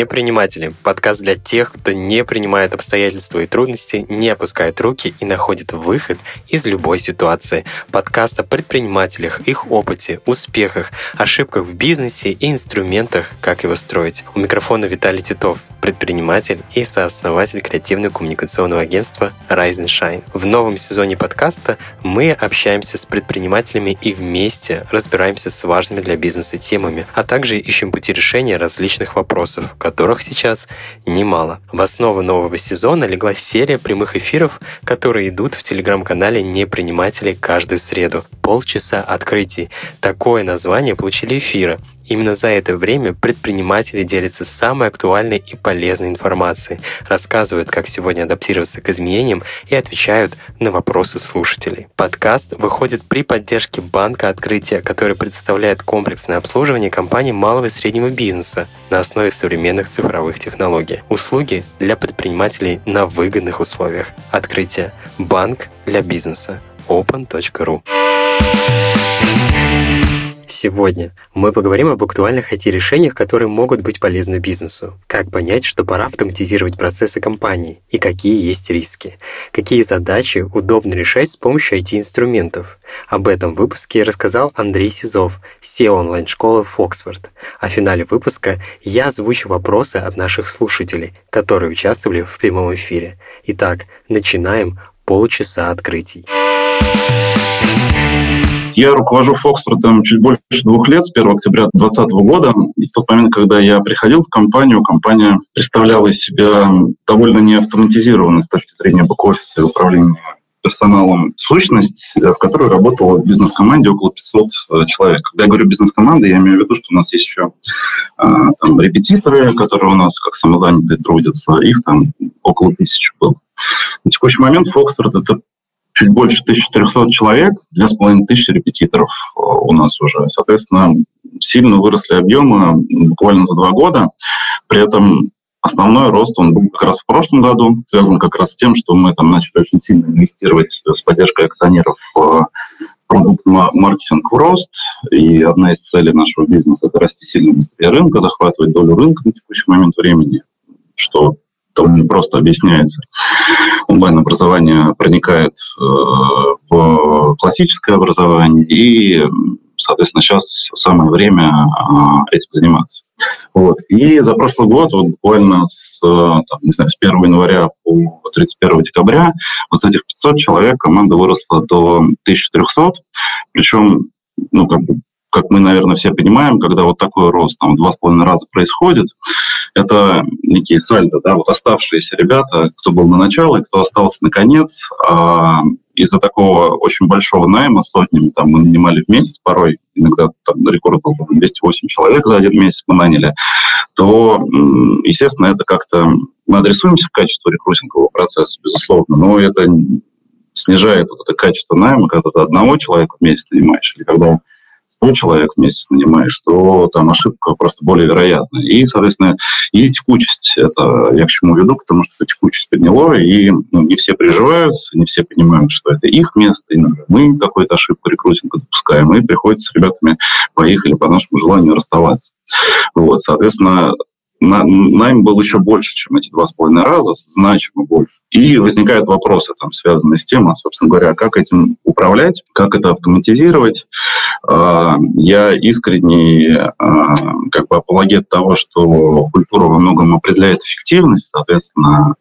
Неприниматели. Подкаст для тех, кто не принимает обстоятельства и трудности, не опускает руки и находит выход из любой ситуации. Подкаст о предпринимателях, их опыте, успехах, ошибках в бизнесе и инструментах, как его строить. У микрофона Виталий Титов, предприниматель и сооснователь креативно-коммуникационного агентства Rise and Shine. В новом сезоне подкаста мы общаемся с предпринимателями и вместе разбираемся с важными для бизнеса темами, а также ищем пути решения различных вопросов, которых сейчас немало. В основу нового сезона легла серия прямых эфиров, которые идут в телеграм-канале «Неприниматели» каждую среду. Полчаса открытий. Такое название получили эфиры, Именно за это время предприниматели делятся самой актуальной и полезной информацией, рассказывают, как сегодня адаптироваться к изменениям и отвечают на вопросы слушателей. Подкаст выходит при поддержке Банка Открытия, который представляет комплексное обслуживание компаний малого и среднего бизнеса на основе современных цифровых технологий. Услуги для предпринимателей на выгодных условиях. Открытие. Банк для бизнеса. open.ru Сегодня мы поговорим об актуальных IT-решениях, которые могут быть полезны бизнесу. Как понять, что пора автоматизировать процессы компании и какие есть риски. Какие задачи удобно решать с помощью IT-инструментов. Об этом выпуске рассказал Андрей Сизов, SEO онлайн-школы Фоксфорд. А в финале выпуска я озвучу вопросы от наших слушателей, которые участвовали в прямом эфире. Итак, начинаем полчаса открытий. Я руковожу Фоксфордом чуть больше двух лет, с 1 октября 2020 года. И в тот момент, когда я приходил в компанию, компания представляла из себя довольно неавтоматизированную с точки зрения бэк-офиса и управления персоналом сущность, в которой работало в бизнес-команде около 500 э, человек. Когда я говорю бизнес-команда, я имею в виду, что у нас есть еще а, там, репетиторы, которые у нас как самозанятые трудятся, их там около тысячи было. На текущий момент Фоксфорд – это чуть больше 1400 человек, 2500 репетиторов э, у нас уже. Соответственно, сильно выросли объемы буквально за два года. При этом основной рост он был как раз в прошлом году, связан как раз с тем, что мы там начали очень сильно инвестировать с поддержкой акционеров в продукт маркетинг в рост, и одна из целей нашего бизнеса – это расти сильно быстрее рынка, захватывать долю рынка на текущий момент времени, что там не просто объясняется. Онлайн-образование проникает э, в классическое образование, и, соответственно, сейчас самое время э, этим заниматься. Вот. И за прошлый год, вот буквально с, э, там, не знаю, с 1 января по 31 декабря, вот этих 500 человек команда выросла до 1300, причем ну, как как мы, наверное, все понимаем, когда вот такой рост, там, два с половиной раза происходит, это некие сальдо, да, вот оставшиеся ребята, кто был на начало и кто остался на конец, а из-за такого очень большого найма сотнями, там мы нанимали в месяц порой, иногда там рекорд был 208 человек за один месяц мы наняли, то, естественно, это как-то... Мы адресуемся к качеству рекрутингового процесса, безусловно, но это снижает вот это качество найма, когда ты одного человека в месяц нанимаешь, или когда 100 человек в месяц нанимаешь, то там ошибка просто более вероятна. И, соответственно, и текучесть. Это я к чему веду, потому что текучесть подняло, и ну, не все приживаются, не все понимают, что это их место, и мы какую-то ошибку рекрутинга допускаем, и приходится с ребятами по их или по нашему желанию расставаться. Вот, соответственно, найм был еще больше, чем эти два с половиной раза, значимо больше. И возникают вопросы, там, связанные с тем, а, собственно говоря, как этим управлять, как это автоматизировать. А, я искренне а, как бы апологет того, что культура во многом определяет эффективность, соответственно,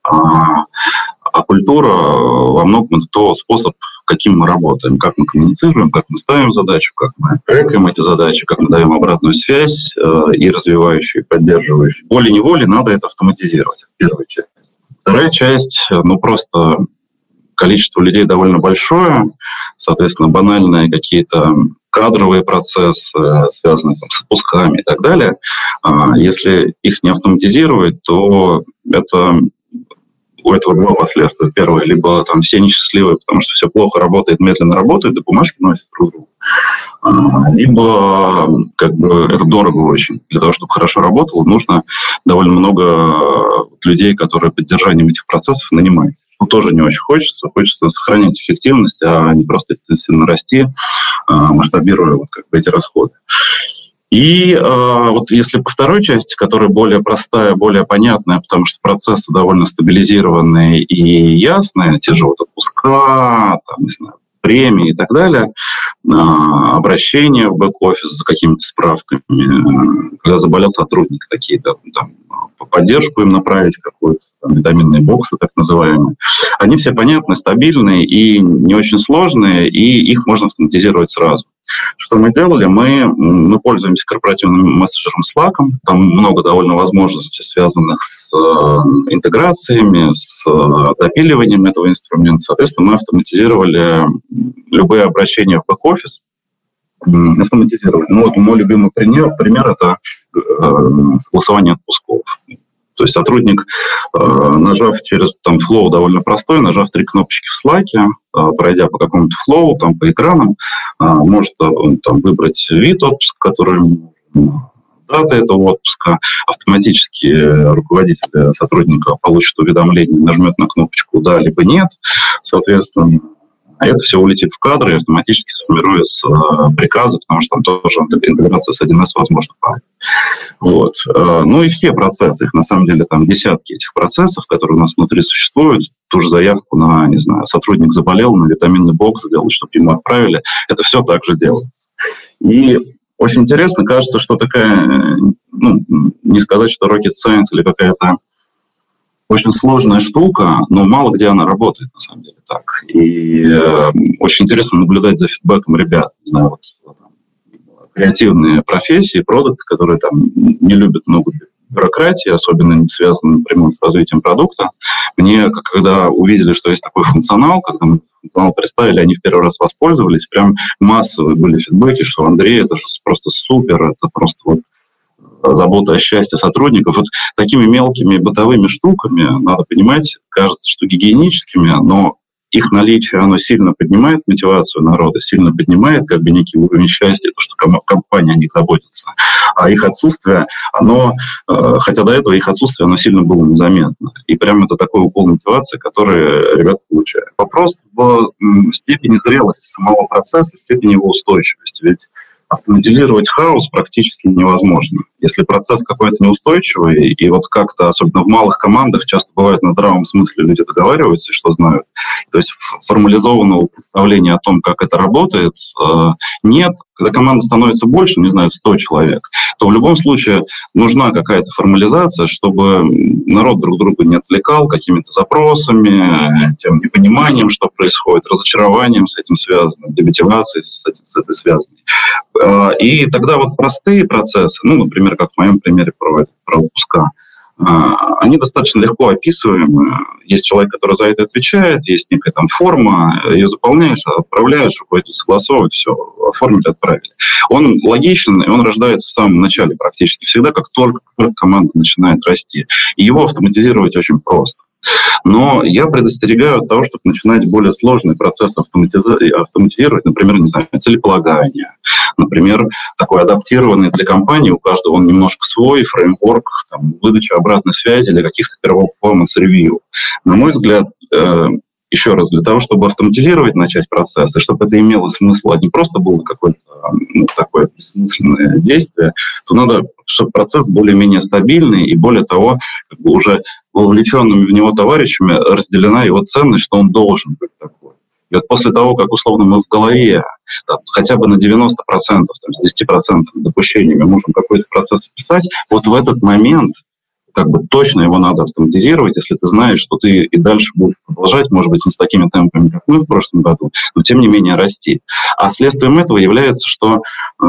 а культура во многом это то способ, каким мы работаем, как мы коммуницируем, как мы ставим задачу, как мы трекаем эти задачи, как мы даем обратную связь э, и развивающую, и поддерживающую. Волей-неволей надо это автоматизировать, первая часть. Вторая часть, ну просто количество людей довольно большое, соответственно, банальные какие-то кадровые процессы, связанные там, с пусками и так далее. А если их не автоматизировать, то это у этого два последствия. Первое, либо там все несчастливые, потому что все плохо работает, медленно работает, да бумажки носят друг другу. А, либо как бы это дорого очень. Для того, чтобы хорошо работало, нужно довольно много людей, которые поддержанием этих процессов нанимаются. Что тоже не очень хочется. Хочется сохранять эффективность, а не просто интенсивно расти, а, масштабируя вот как бы эти расходы. И э, вот если по второй части, которая более простая, более понятная, потому что процессы довольно стабилизированные и ясные, те же вот отпуска, там, не знаю, премии и так далее, а, обращения в бэк-офис за какими-то справками, когда заболел сотрудник, такие там, поддержку им направить какой-то там, витаминные боксы, так называемые. Они все понятны, стабильные и не очень сложные, и их можно автоматизировать сразу. Что мы делали? Мы, мы пользуемся корпоративным мессенджером Slack. Там много довольно возможностей, связанных с э, интеграциями, с э, допиливанием этого инструмента. Соответственно, мы автоматизировали любые обращения в бэк-офис, автоматизировали. Ну вот мой любимый пример, пример это согласование отпусков. То есть сотрудник, э, нажав через там flow довольно простой, нажав три кнопочки в Slack, э, пройдя по какому-то flow, там по экранам, э, может там выбрать вид отпуска, который дата этого отпуска, автоматически руководитель сотрудника получит уведомление, нажмет на кнопочку «да» либо «нет», соответственно, а это все улетит в кадры и автоматически сформируется э, приказы, потому что там тоже интеграция с 1С возможна. Вот. Э, ну и все процессы, их на самом деле там десятки этих процессов, которые у нас внутри существуют, ту же заявку на, не знаю, сотрудник заболел, на витаминный бокс сделать, чтобы ему отправили, это все также делается. И очень интересно, кажется, что такая, ну, не сказать, что rocket science или какая-то очень сложная штука, но мало где она работает, на самом деле, так. И э, очень интересно наблюдать за фидбэком ребят. Не знаю, вот, там, креативные профессии, продукты, которые там не любят много бюрократии, особенно не связанные напрямую с развитием продукта. Мне, когда увидели, что есть такой функционал, когда мы функционал представили, они в первый раз воспользовались, прям массовые были фидбэки, что Андрей, это же просто супер, это просто вот забота о счастье сотрудников. Вот такими мелкими бытовыми штуками, надо понимать, кажется, что гигиеническими, но их наличие, оно сильно поднимает мотивацию народа, сильно поднимает как бы некий уровень счастья, то, что компания о них заботится. А их отсутствие, оно, э, хотя до этого их отсутствие, оно сильно было незаметно. И прямо это такой укол мотивации, который ребята получают. Вопрос в степени зрелости самого процесса, степени его устойчивости. Ведь автоматизировать хаос практически невозможно. Если процесс какой-то неустойчивый, и вот как-то, особенно в малых командах, часто бывает на здравом смысле люди договариваются, что знают. То есть формализованного представления о том, как это работает, э, нет. Когда команда становится больше, не знаю, 100 человек, то в любом случае нужна какая-то формализация, чтобы народ друг друга не отвлекал какими-то запросами, тем непониманием, что происходит, разочарованием с этим связано, демотивацией с, этим, с этой связанной. Э, и тогда вот простые процессы, ну, например, как в моем примере про, про отпуска, э, они достаточно легко описываемы. Есть человек, который за это отвечает, есть некая там форма, ее заполняешь, отправляешь, какой-то согласовывать, все, оформили, отправили. Он логичен, и он рождается в самом начале практически всегда, как только, как только команда начинает расти. И его автоматизировать очень просто. Но я предостерегаю от того, чтобы начинать более сложный процесс автоматизировать, например, не знаю, целеполагание, например, такой адаптированный для компании, у каждого он немножко свой, фреймворк, там, выдача обратной связи или каких-то performance review. На мой взгляд, э, еще раз, для того, чтобы автоматизировать, начать процесс, и чтобы это имело смысл, а не просто было какое-то ну, такое бессмысленное действие, то надо, чтобы процесс более-менее стабильный, и более того, как бы уже вовлеченными в него товарищами разделена его ценность, что он должен быть такой. И вот после того, как условно мы в голове там, хотя бы на 90%, там, с 10% допущениями можем какой-то процесс описать, вот в этот момент как бы точно его надо автоматизировать, если ты знаешь, что ты и дальше будешь продолжать, может быть, не с такими темпами, как мы в прошлом году, но тем не менее расти. А следствием этого является, что э,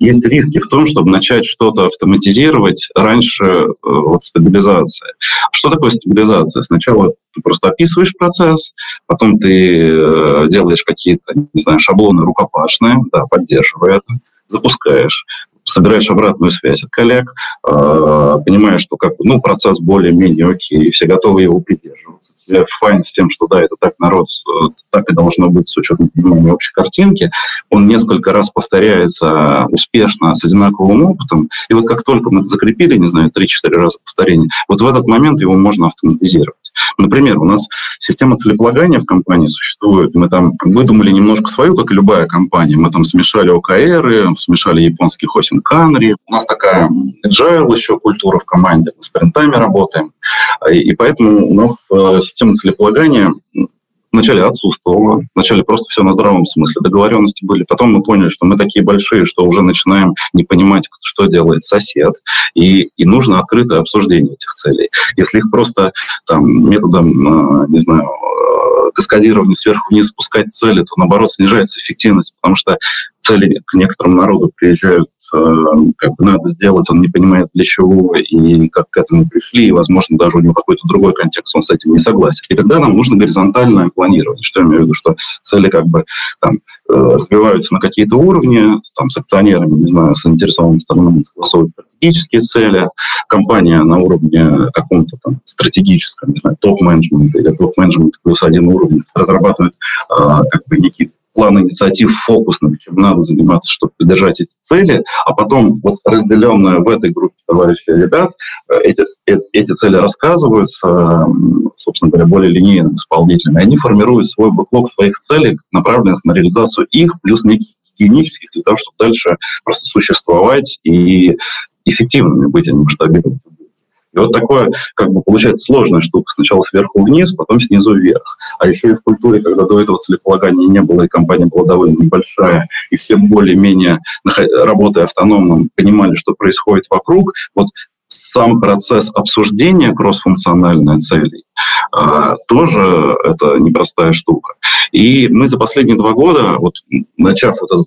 есть риски в том, чтобы начать что-то автоматизировать раньше э, вот, стабилизации. Что такое стабилизация? Сначала ты просто описываешь процесс, потом ты э, делаешь какие-то, не знаю, шаблоны рукопашные, да, поддерживая это, запускаешь, собираешь обратную связь от коллег, э, понимаешь, что как, ну, процесс более-менее окей, все готовы его придерживаться, все файн с тем, что да, это так народ, э, так и должно быть с учетом понимания общей картинки, он несколько раз повторяется успешно с одинаковым опытом, и вот как только мы это закрепили, не знаю, 3-4 раза повторения, вот в этот момент его можно автоматизировать. Например, у нас система целеполагания в компании существует, мы там выдумали немножко свою, как и любая компания, мы там смешали ОКРы, смешали японский хосинг допустим, Канри. У нас такая agile еще культура в команде, мы с спринтами работаем. И поэтому у нас э, система целеполагания Вначале отсутствовало, вначале просто все на здравом смысле, договоренности были. Потом мы поняли, что мы такие большие, что уже начинаем не понимать, что делает сосед, и, и нужно открытое обсуждение этих целей. Если их просто там, методом, э, не знаю, э, каскадирования сверху вниз спускать цели, то наоборот снижается эффективность, потому что цели к некоторому народу приезжают как бы надо сделать, он не понимает для чего и как к этому пришли, и, возможно, даже у него какой-то другой контекст, он с этим не согласен. И тогда нам нужно горизонтальное планирование. Что я имею в виду? Что цели как бы там, э, развиваются на какие-то уровни, там, с акционерами, не знаю, с заинтересованными сторонами согласовывают стратегические цели, компания на уровне каком-то там стратегическом, не знаю, топ-менеджмента или топ-менеджмент плюс один уровень разрабатывает э, как бы некие план инициатив фокусных, чем надо заниматься, чтобы поддержать эти цели, а потом вот разделенная в этой группе товарищей ребят, э, эти, э, эти цели рассказываются, собственно говоря, более линейным исполнителям, они формируют свой бэклог своих целей, направленных на реализацию их, плюс неких гигиенических, для того, чтобы дальше просто существовать и эффективными быть, а не масштабировать. И вот такое, как бы, получается сложная штука. Сначала сверху вниз, потом снизу вверх. А еще и в культуре, когда до этого целеполагания не было, и компания была довольно небольшая, и все более-менее, работая автономно, понимали, что происходит вокруг, вот сам процесс обсуждения кроссфункциональной целей а, тоже это непростая штука. И мы за последние два года, вот, начав вот это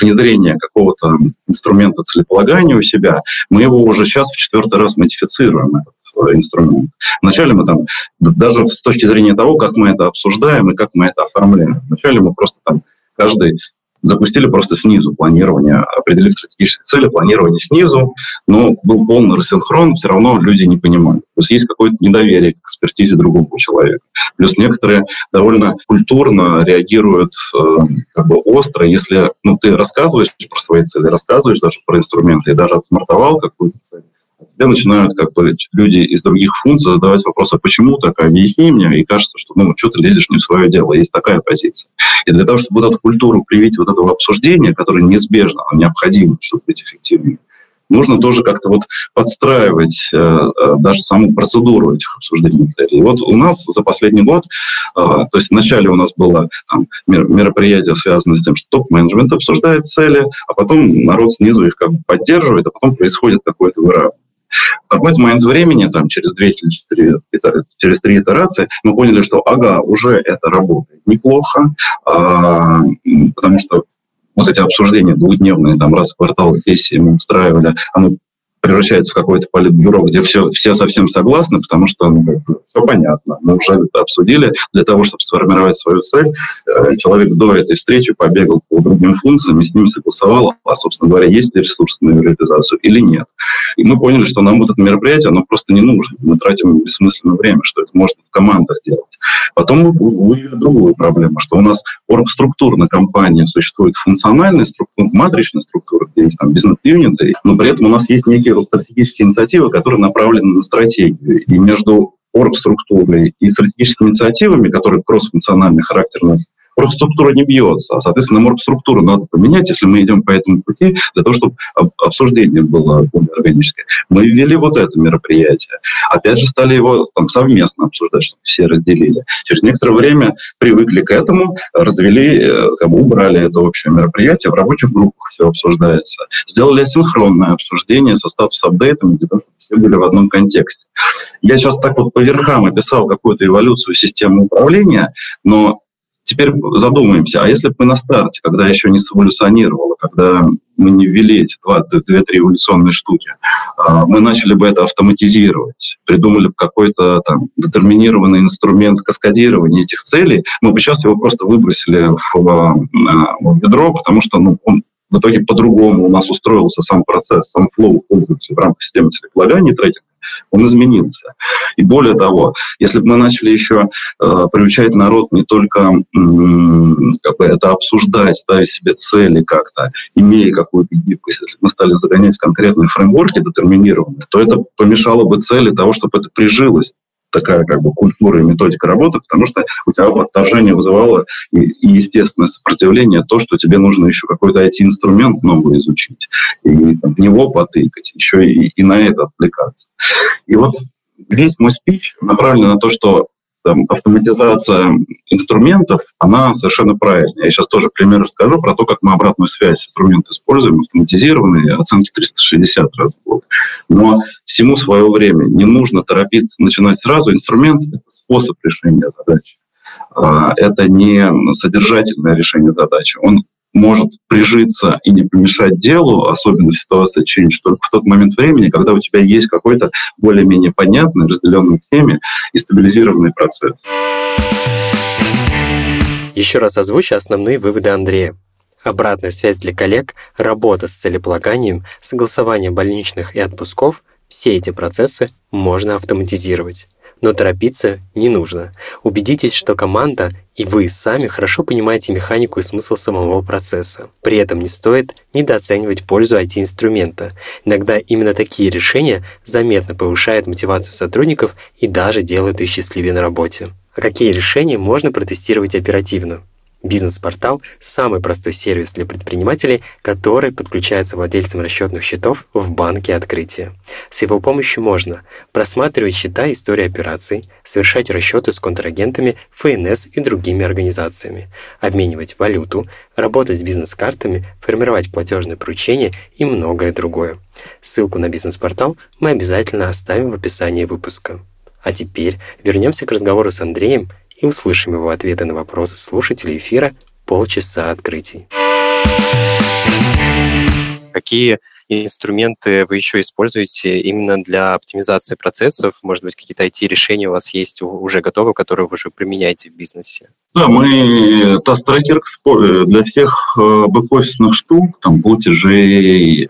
внедрение какого-то инструмента целеполагания у себя, мы его уже сейчас в четвертый раз модифицируем, этот э, инструмент. Вначале мы там, даже с точки зрения того, как мы это обсуждаем и как мы это оформляем, вначале мы просто там каждый запустили просто снизу планирование, определив стратегические цели, планирование снизу, но был полный рассинхрон, все равно люди не понимали. То есть есть какое-то недоверие к экспертизе другого человека. Плюс некоторые довольно культурно реагируют э, как бы остро, если ну, ты рассказываешь про свои цели, рассказываешь даже про инструменты и даже отсмартовал какую-то цель, тебе начинают как бы люди из других функций задавать вопросы, а почему так, объясни мне, и кажется, что ну, что ты лезешь не в свое дело, есть такая позиция. И для того, чтобы вот эту культуру привить вот этого обсуждения, которое неизбежно, необходимо, чтобы быть эффективным, нужно тоже как-то вот подстраивать э, э, даже саму процедуру этих обсуждений. И вот у нас за последний год, э, то есть вначале у нас было там, мероприятие, связанное с тем, что топ-менеджмент обсуждает цели, а потом народ снизу их как бы поддерживает, а потом происходит какое-то выравнивание. В какой-то момент времени, там, через две или четыре, через три итерации, мы поняли, что, ага, уже это работает неплохо, а, потому что вот эти обсуждения двухдневные, там, раз в квартал сессии мы устраивали, оно превращается в какое-то политбюро, где все, все совсем согласны, потому что ну, все понятно. Мы уже это обсудили. Для того, чтобы сформировать свою цель, э, человек до этой встречи побегал по другим функциям и с ними согласовал, а, собственно говоря, есть ли ресурсы на реализацию или нет. И мы поняли, что нам вот это мероприятие, оно просто не нужно. Мы тратим бессмысленное время, что это можно в командах делать. Потом мы увидели другую проблему, что у нас оргструктурно компания существует функциональной структуре, в матричной структуре, где есть там бизнес-юниты, но при этом у нас есть некие стратегические инициативы, которые направлены на стратегию. И между оргструктурой и стратегическими инициативами, которые кроссфункциональный характер носят, структура не бьется, а, соответственно, структуру надо поменять, если мы идем по этому пути, для того, чтобы обсуждение было более органическое. Мы ввели вот это мероприятие. Опять же, стали его там совместно обсуждать, чтобы все разделили. Через некоторое время привыкли к этому, развели, э, как бы убрали это общее мероприятие, в рабочих группах все обсуждается. Сделали асинхронное обсуждение со статус-апдейтами, для того, чтобы все были в одном контексте. Я сейчас так вот по верхам описал какую-то эволюцию системы управления, но Теперь задумаемся, а если бы мы на старте, когда еще не эволюционировало, когда мы не ввели эти две-три эволюционные штуки, а, мы начали бы это автоматизировать, придумали бы какой-то там детерминированный инструмент каскадирования этих целей, мы бы сейчас его просто выбросили в, в ведро, потому что ну, он в итоге по-другому у нас устроился сам процесс, сам флоу пользователя в рамках системы целеполагания трекинга он изменился. И более того, если бы мы начали еще э, приучать народ не только э, как бы это обсуждать, ставить себе цели как-то, имея какую-то гибкость, если бы мы стали загонять конкретные фреймворки детерминированные, то это помешало бы цели того, чтобы это прижилось такая как бы культура и методика работы, потому что у тебя отторжение вызывало и, и естественное сопротивление то, что тебе нужно еще какой-то IT-инструмент новый изучить, и там, в него потыкать, еще и, и на это отвлекаться. И вот весь мой спич направлен на то, что там, автоматизация инструментов, она совершенно правильная. Я сейчас тоже пример расскажу про то, как мы обратную связь инструмент используем, автоматизированные, оценки 360 раз в год. Но всему свое время. Не нужно торопиться начинать сразу. Инструмент – это способ решения задачи. А, это не содержательное решение задачи. Он может прижиться и не помешать делу, особенно в ситуации change, только в тот момент времени, когда у тебя есть какой-то более-менее понятный, разделенный всеми и стабилизированный процесс. Еще раз озвучу основные выводы Андрея. Обратная связь для коллег, работа с целеполаганием, согласование больничных и отпусков – все эти процессы можно автоматизировать. Но торопиться не нужно. Убедитесь, что команда и вы сами хорошо понимаете механику и смысл самого процесса. При этом не стоит недооценивать пользу IT-инструмента. Иногда именно такие решения заметно повышают мотивацию сотрудников и даже делают их счастливее на работе. А какие решения можно протестировать оперативно? Бизнес-портал – самый простой сервис для предпринимателей, который подключается владельцам расчетных счетов в банке открытия. С его помощью можно просматривать счета истории операций, совершать расчеты с контрагентами, ФНС и другими организациями, обменивать валюту, работать с бизнес-картами, формировать платежные поручения и многое другое. Ссылку на бизнес-портал мы обязательно оставим в описании выпуска. А теперь вернемся к разговору с Андреем – и услышим его ответы на вопросы слушателей эфира «Полчаса открытий». Какие инструменты вы еще используете именно для оптимизации процессов? Может быть, какие-то IT-решения у вас есть уже готовы, которые вы уже применяете в бизнесе? Да, мы таст-трекер для всех э, бэк-офисных штук, там, платежей,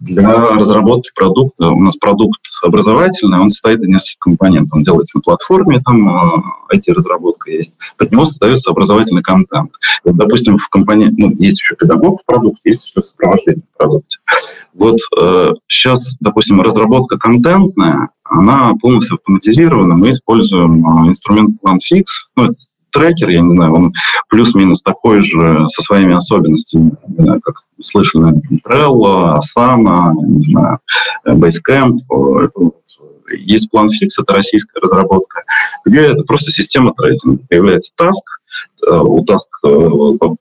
для разработки продукта, у нас продукт образовательный, он состоит из нескольких компонентов. Он делается на платформе, там IT-разработка э, есть. Под него создается образовательный контент. Вот, допустим, в компании, ну, есть еще педагог в продукте, есть еще сопровождение в продукте. Вот э, сейчас, допустим, разработка контентная, она полностью автоматизирована. Мы используем э, инструмент PlanFix. Ну, это трекер, я не знаю, он плюс-минус такой же, со своими особенностями, не знаю, как слышали, Trello, Asana, не знаю, Basecamp. Это есть фикс, это российская разработка, где это просто система трекинга. Появляется таск, э, у таск, э,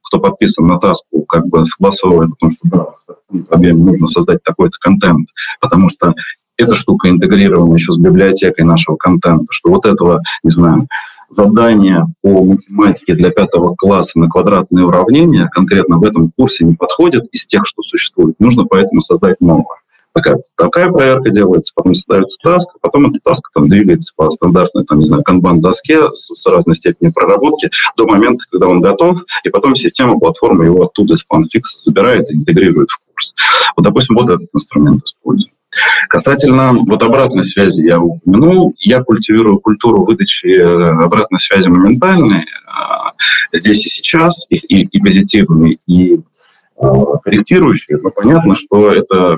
кто подписан на таску, как бы согласовывает о том, что да, в нужно создать такой-то контент, потому что эта штука интегрирована еще с библиотекой нашего контента, что вот этого, не знаю, задание по математике для пятого класса на квадратные уравнения конкретно в этом курсе не подходит из тех, что существует. Нужно поэтому создать новое. Такая, такая проверка делается, потом создается таск, потом эта таска там двигается по стандартной, там, не знаю, канбан-доске с, с разной степенью проработки до момента, когда он готов, и потом система, платформа его оттуда из планфикса забирает и интегрирует в курс. Вот, допустим, вот этот инструмент используем. Касательно вот обратной связи я упомянул, я культивирую культуру выдачи э, обратной связи моментальной э, здесь и сейчас, и, и, и позитивной, и э, корректирующей, но понятно, что это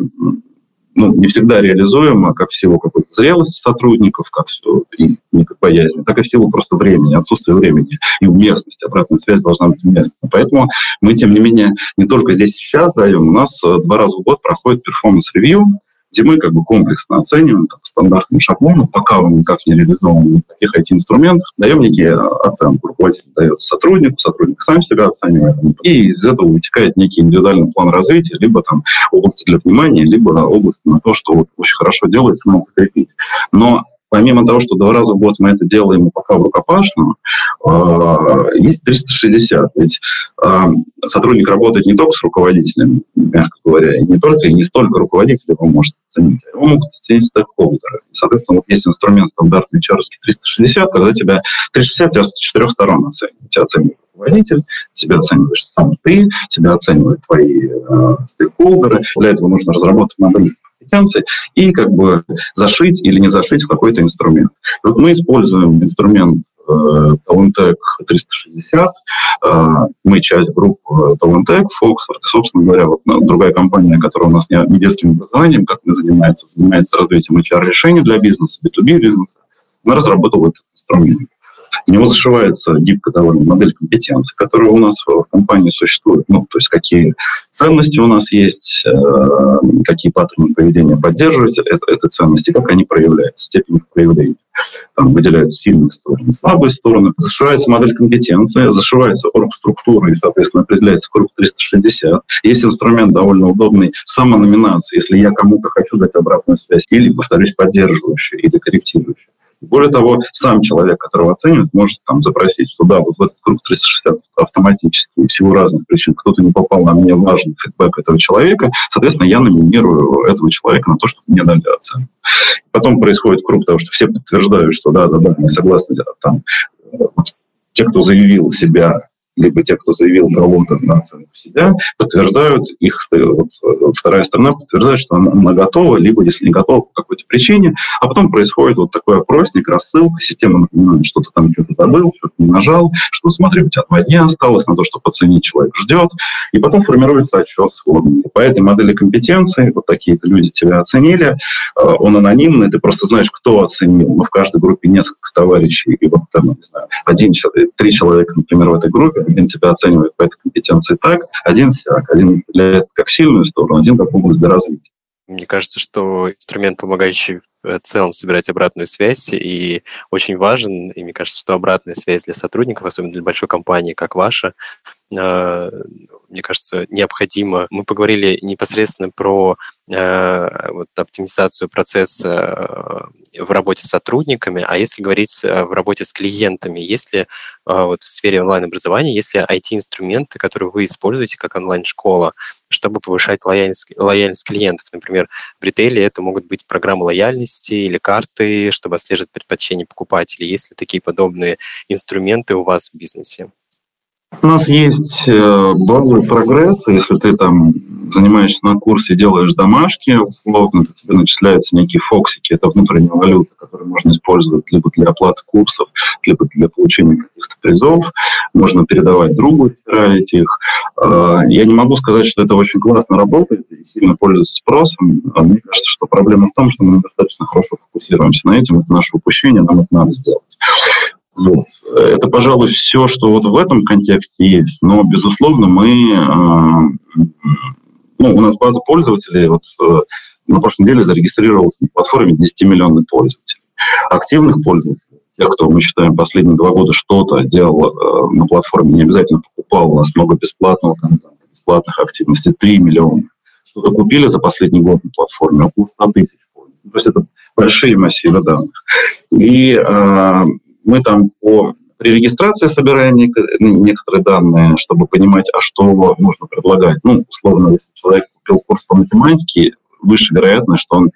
ну, не всегда реализуемо, как в силу какой-то зрелости сотрудников, как все, и не как боязни, так и в силу просто времени, отсутствия времени и уместности. Обратная связь должна быть уместной. Поэтому мы, тем не менее, не только здесь и сейчас даем, у нас два раза в год проходит performance review, где мы как бы комплексно оцениваем так, стандартным шаблоном, пока он никак не реализован никаких IT-инструментов, даем некие оценки. Руководитель дает сотруднику, сотрудник сам себя оценивает, и из этого вытекает некий индивидуальный план развития, либо там области для внимания, либо области на то, что вот очень хорошо делается, надо закрепить. Но помимо того, что два раза в год мы это делаем пока в рукопашном, а, есть 360. Ведь а, сотрудник работает не только с руководителем, мягко говоря, и не только и не столько руководитель его может оценить, а его могут оценить стейкхолдеры. Соответственно, вот есть инструмент стандартный hr 360, когда тебя 360 тебя с четырех сторон оценивает. Тебя оценивает руководитель, тебя оцениваешь сам ты, тебя оценивают твои э, стейкхолдеры. Для этого нужно разработать модель компетенции и как бы зашить или не зашить в какой-то инструмент. Вот мы используем инструмент э, Talentec 360. Э, мы часть группы Talentec, Foxford. И, собственно говоря, вот другая компания, которая у нас не детским образованием, как мы занимается, занимается развитием HR-решений для бизнеса, B2B бизнеса. Она разработала этот инструмент. У него зашивается гибко довольно модель компетенции, которая у нас в компании существует. Ну, то есть какие ценности у нас есть, э, какие паттерны поведения поддерживать это, это ценности, как они проявляются, степень их проявления. Там выделяются сильные стороны, слабые стороны. Зашивается модель компетенции, зашивается оргструктура и, соответственно, определяется круг 360. Есть инструмент довольно удобный самономинации, если я кому-то хочу дать обратную связь, или, повторюсь, поддерживающую, или корректирующую. Более того, сам человек, которого оценивает, может там запросить, что да, вот в этот круг 360 автоматически, всего разных причин, кто-то не попал на мне важный фидбэк этого человека, соответственно, я номинирую этого человека на то, чтобы мне дали оценку. Потом происходит круг того, что все подтверждают, что да, да, да, они согласны, там, те, кто заявил себя либо те, кто заявил кого-то на оценку себя, подтверждают их, вот, вторая сторона подтверждает, что она готова, либо, если не готова по какой-то причине, а потом происходит вот такой опросник, рассылка, система напоминает, что то там что-то забыл, что-то не нажал, что смотри, у тебя два дня осталось на то, чтобы оценить, человек ждет, и потом формируется отчет сходный. По этой модели компетенции, вот такие-то люди тебя оценили, э, он анонимный, ты просто знаешь, кто оценил, но в каждой группе несколько товарищей, и вот там, не знаю, один, три человека, например, в этой группе, один тебя оценивает по этой компетенции так, один один определяет как сильную сторону, один как область для развития. Мне кажется, что инструмент, помогающий в целом собирать обратную связь, и очень важен. И мне кажется, что обратная связь для сотрудников, особенно для большой компании, как ваша, а, мне кажется, необходимо. Мы поговорили непосредственно про э, вот, оптимизацию процесса э, в работе с сотрудниками, а если говорить э, в работе с клиентами, есть ли вот, в сфере онлайн-образования, есть ли IT-инструменты, которые вы используете как онлайн-школа, чтобы повышать лояльность, лояльность клиентов? Например, в ритейле это могут быть программы лояльности или карты, чтобы отслеживать предпочтения покупателей. Есть ли такие подобные инструменты у вас в бизнесе? У нас есть э, баллы прогресса. Если ты там занимаешься на курсе, делаешь домашки, условно, то тебе начисляются некие фоксики. Это внутренняя валюта, которую можно использовать либо для оплаты курсов, либо для получения каких-то призов. Можно передавать другу, стирать их. А, я не могу сказать, что это очень классно работает и сильно пользуется спросом. Мне кажется, что проблема в том, что мы недостаточно хорошо фокусируемся на этом. Это наше упущение, нам это надо сделать. Вот. Это, пожалуй, все, что вот в этом контексте есть. Но, безусловно, мы... Э, ну, у нас база пользователей вот, э, на прошлой неделе зарегистрировалась на платформе 10-миллионных пользователей. Активных пользователей, тех, кто, мы считаем, последние два года что-то делал э, на платформе, не обязательно покупал, у нас много бесплатного контента, бесплатных активностей, 3 миллиона. Что-то купили за последний год на платформе, около 100 тысяч. То есть это большие массивы данных. И э, мы там по при регистрации собираем некоторые данные, чтобы понимать, а что нужно предлагать. Ну, условно, если человек купил курс по математике, выше вероятность, что он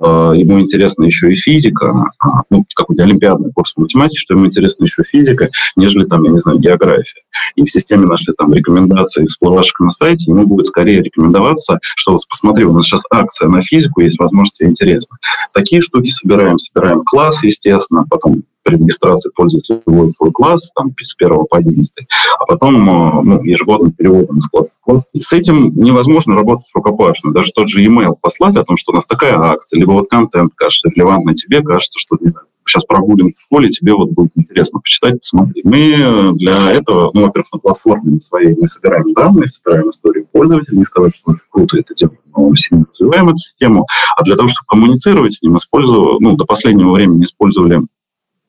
Э, ему интересна еще и физика, а, ну, какой-то олимпиадный курс по математике, что ему интересна еще физика, нежели там, я не знаю, география. И в системе нашей там рекомендаций всплывашек на сайте ему будет скорее рекомендоваться, что вот посмотри, у нас сейчас акция на физику, есть возможность, тебе интересно. Такие штуки собираем, собираем класс, естественно, потом при регистрации пользователя вводит свой класс там, с 1 по 11, а потом э, ну, ежегодно переводом из класса в класс. И с этим невозможно работать рукопашно. Даже тот же e-mail послать о том, что у нас такая акция, либо вот контент кажется релевантный тебе, кажется, что не знаю, сейчас прогулим в школе, тебе вот будет интересно почитать, посмотреть. Мы для этого, ну, во-первых, на платформе своей мы собираем данные, собираем историю пользователя, не сказать, что очень круто это делаем, мы сильно развиваем эту систему, а для того, чтобы коммуницировать с ним, использовали, ну, до последнего времени использовали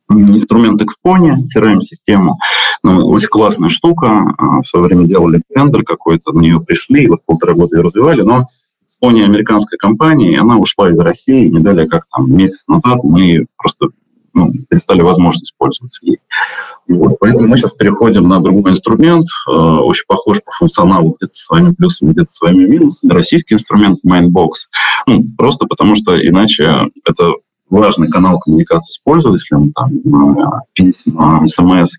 инструмент Exponia, CRM-систему. Ну, очень классная штука. А, в свое время делали тендер какой-то, на нее пришли, вот полтора года ее развивали, но Exponia американская компания, и она ушла из России, не далее как там месяц назад мы просто ну, перестали возможность пользоваться ей. Вот. Поэтому мы сейчас переходим на другой инструмент, э, очень похож по функционалу, где-то своими плюсами, где-то своими минусами. Российский инструмент Mindbox. Ну, просто потому что иначе это важный канал коммуникации с пользователем, там, письма, смс,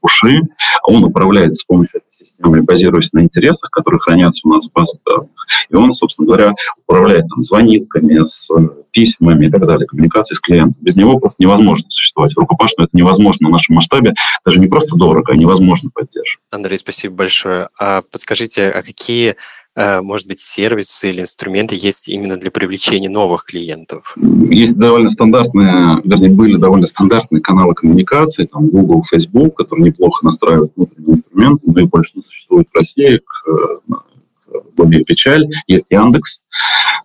пуши, он управляется с помощью этой системы, базируясь на интересах, которые хранятся у нас в базе данных. И он, собственно говоря, управляет там, звонилками, с письмами и так далее, коммуникацией с клиентом. Без него просто невозможно существовать. Рукопашно это невозможно в нашем масштабе, даже не просто дорого, а невозможно поддерживать. Андрей, спасибо большое. А подскажите, а какие э, может быть, сервисы или инструменты есть именно для привлечения новых клиентов? Есть довольно стандартные, вернее, были довольно стандартные каналы коммуникации, там Google, Facebook, которые неплохо настраивают внутренние инструменты, но их больше не существует в России, к, к, к печаль. Есть Яндекс,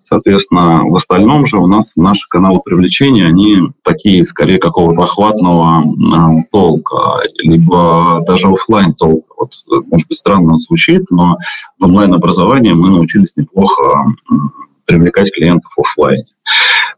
Соответственно, в остальном же у нас наши каналы привлечения, они такие, скорее, какого-то охватного э, толка, либо даже офлайн толка. Вот, может быть, странно звучит, но в онлайн-образовании мы научились неплохо привлекать клиентов офлайн.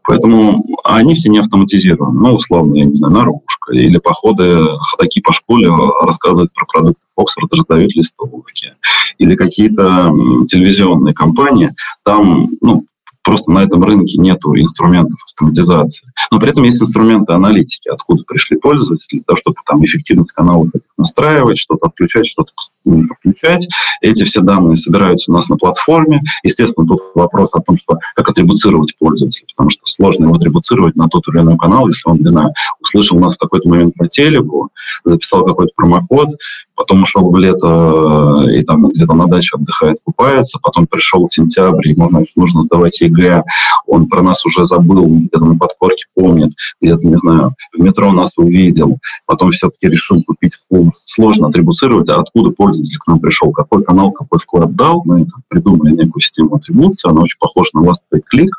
Поэтому они все не автоматизированы. Ну, условно, я не знаю, наружка или походы, ходаки по школе рассказывают про продукты Оксфорд, раздают листовки. Или какие-то телевизионные компании, там, ну, просто на этом рынке нет инструментов автоматизации. Но при этом есть инструменты аналитики, откуда пришли пользователи, для того, чтобы там эффективность каналов настраивать, что-то отключать, что-то подключать. Эти все данные собираются у нас на платформе. Естественно, тут вопрос о том, что как атрибуцировать пользователя, потому что сложно его атрибуцировать на тот или иной канал, если он, не знаю, услышал нас в какой-то момент по телеку, записал какой-то промокод, потом ушел в лето и там где-то на даче отдыхает, купается, потом пришел в сентябрь, ему нужно сдавать ЕГЭ, он про нас уже забыл, где-то на подкорке помнит, где-то, не знаю, в метро нас увидел, потом все-таки решил купить курс. Сложно атрибуцировать, а откуда пользователь к нам пришел, какой канал, какой вклад дал. Мы придумали некую систему атрибуции, она очень похожа на Last Paid Click,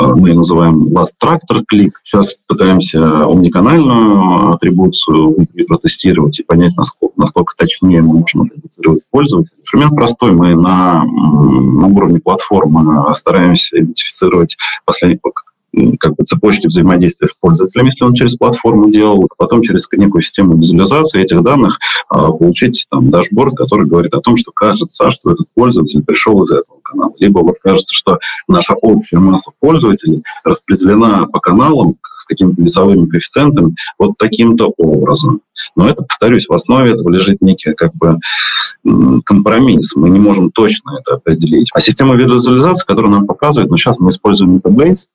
э, мы ее называем Last Tractor Click. Сейчас пытаемся умниканальную атрибуцию протестировать и понять, насколько, насколько точнее мы можем атрибуцировать пользователя. Инструмент простой, мы на, на уровне платформы стараемся идентифицировать последний как бы цепочки взаимодействия с пользователем, если он через платформу делал, а потом через некую систему визуализации этих данных а, получить там дашборд, который говорит о том, что кажется, что этот пользователь пришел из этого канала. Либо вот кажется, что наша общая масса пользователей распределена по каналам с какими-то весовыми коэффициентами вот таким-то образом. Но это, повторюсь, в основе этого лежит некий как бы компромисс. Мы не можем точно это определить. А система визуализации, которая нам показывает, ну, сейчас мы используем Metabase,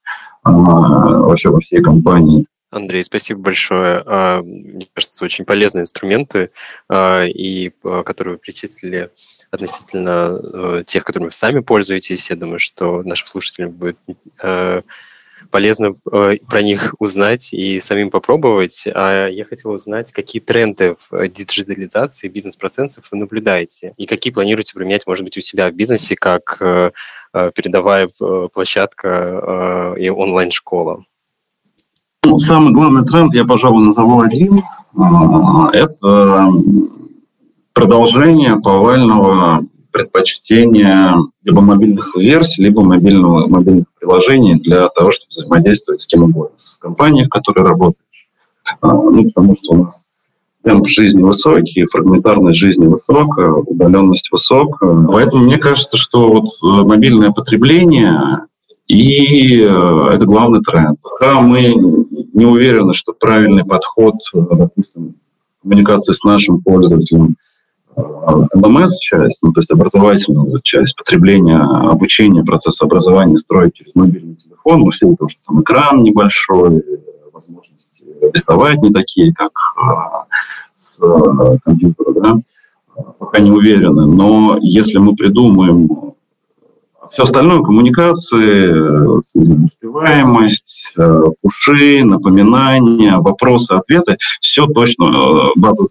а, вообще во всей компании. Андрей, спасибо большое. А, мне кажется, очень полезные инструменты, а, и которые вы перечислили относительно э, тех, которыми вы сами пользуетесь. Я думаю, что нашим слушателям будет э, полезно э, про них узнать и самим попробовать. А я хотел узнать, какие тренды в диджитализации бизнес-процессов вы наблюдаете и какие планируете применять, может быть, у себя в бизнесе как э, э, передовая площадка и онлайн-школа? Ну, самый главный тренд, я, пожалуй, назову один. Это продолжение повального предпочтения либо мобильных версий, либо мобильного, мобильных приложений для того, чтобы взаимодействовать с кем угодно, с компанией, в которой работаешь. А, ну, потому что у нас темп жизни высокий, фрагментарность жизни высокая, удаленность высокая. Поэтому мне кажется, что вот э, мобильное потребление и э, это главный тренд. Пока мы не уверены, что правильный подход, э, допустим, коммуникации с нашим пользователем – ММС-часть, ну, то есть образовательную часть, потребления, обучения, процесса образования строить через мобильный телефон, ну, в силу того, что там экран небольшой, возможности рисовать не такие, как а, с а, компьютера, да, пока не уверены. Но если мы придумаем все остальное, коммуникации, успеваемость, э, пуши, напоминания, вопросы, ответы, все точно, э, база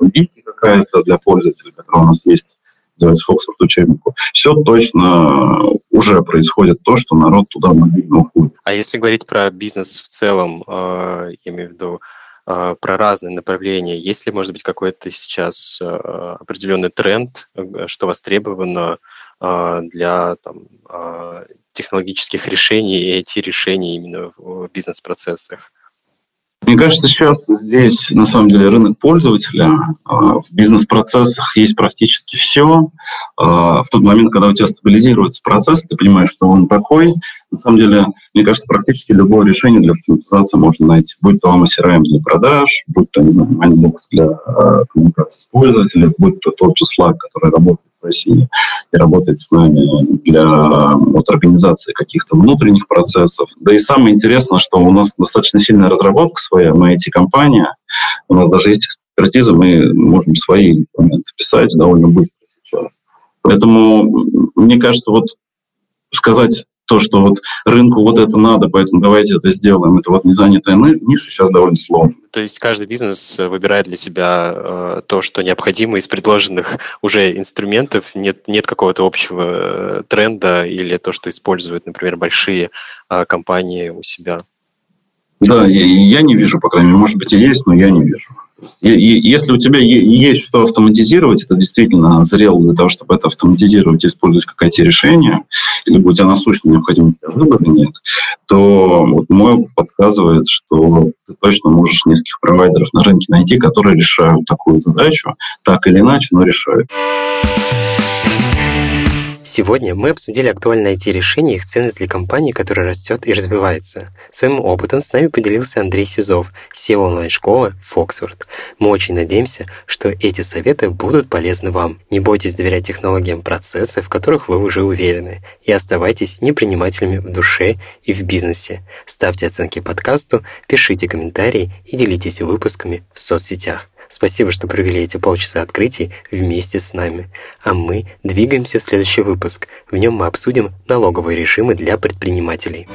вики какая-то для пользователя, которая у нас есть, называется Фоксфорд учебнику, все точно уже происходит то, что народ туда мобильно уходит. А если говорить про бизнес в целом, э, я имею в виду про разные направления. Есть ли, может быть, какой-то сейчас определенный тренд, что востребовано а, для там, а, технологических решений и IT-решений именно в бизнес-процессах. Мне кажется, сейчас здесь на самом деле рынок пользователя. А, в бизнес-процессах есть практически все. В тот момент, когда у тебя стабилизируется процесс, ты понимаешь, что он такой. На самом деле, мне кажется, практически любое решение для автоматизации можно найти. Будь то CRM для продаж, будь то Mindbox для коммуникации с пользователем, будь то тот же Slack, который работает России и работает с нами для вот, организации каких-то внутренних процессов. Да и самое интересное, что у нас достаточно сильная разработка своя, мы IT-компания, у нас даже есть экспертиза, мы можем свои инструменты писать довольно быстро сейчас. Поэтому, мне кажется, вот сказать то, что вот рынку вот это надо, поэтому давайте это сделаем. Это вот незанятая ниша сейчас довольно сложно. То есть каждый бизнес выбирает для себя э, то, что необходимо из предложенных уже инструментов. Нет, нет какого-то общего э, тренда или то, что используют, например, большие э, компании у себя. Да, я, я не вижу, по крайней мере. Может быть, и есть, но я не вижу. Если у тебя есть что автоматизировать, это действительно зрело для того, чтобы это автоматизировать и использовать как IT-решение, либо у тебя насущной необходимости а выбора нет, то вот мой опыт подсказывает, что ты точно можешь нескольких провайдеров на рынке найти, которые решают такую задачу, так или иначе, но решают. Сегодня мы обсудили актуальные IT-решения и их ценность для компании, которая растет и развивается. Своим опытом с нами поделился Андрей Сизов, SEO онлайн-школы Foxford. Мы очень надеемся, что эти советы будут полезны вам. Не бойтесь доверять технологиям процессы, в которых вы уже уверены, и оставайтесь непринимателями в душе и в бизнесе. Ставьте оценки подкасту, пишите комментарии и делитесь выпусками в соцсетях. Спасибо, что провели эти полчаса открытий вместе с нами. А мы двигаемся в следующий выпуск. В нем мы обсудим налоговые режимы для предпринимателей.